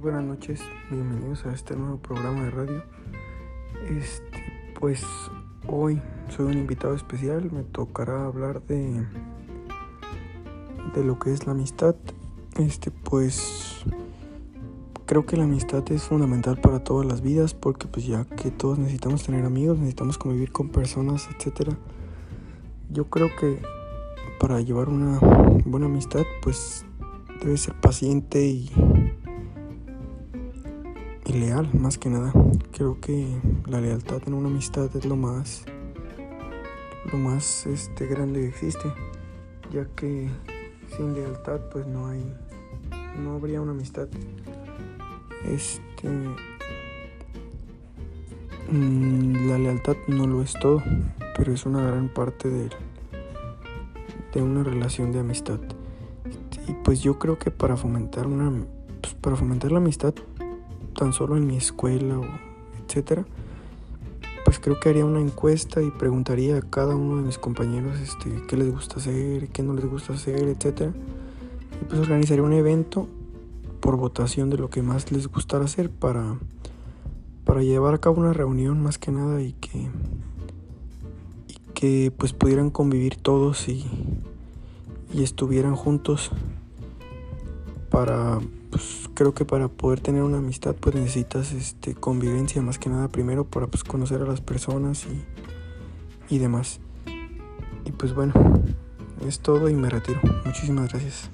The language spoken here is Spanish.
buenas noches, bienvenidos a este nuevo programa de radio. Este, pues hoy soy un invitado especial, me tocará hablar de de lo que es la amistad. Este, pues creo que la amistad es fundamental para todas las vidas porque pues ya que todos necesitamos tener amigos, necesitamos convivir con personas, etcétera. Yo creo que para llevar una buena amistad, pues debe ser paciente y y leal más que nada. Creo que la lealtad en una amistad es lo más lo más este grande que existe, ya que sin lealtad pues no hay no habría una amistad. Este mm, la lealtad no lo es todo, pero es una gran parte de, de una relación de amistad. Y pues yo creo que para fomentar una pues, para fomentar la amistad tan solo en mi escuela o etcétera, pues creo que haría una encuesta y preguntaría a cada uno de mis compañeros este, qué les gusta hacer, qué no les gusta hacer, etcétera. Y pues organizaría un evento por votación de lo que más les gustara hacer para, para llevar a cabo una reunión más que nada y que, que pues pudieran convivir todos y, y estuvieran juntos para pues creo que para poder tener una amistad pues necesitas este convivencia más que nada primero para pues conocer a las personas y, y demás. Y pues bueno, es todo y me retiro. Muchísimas gracias.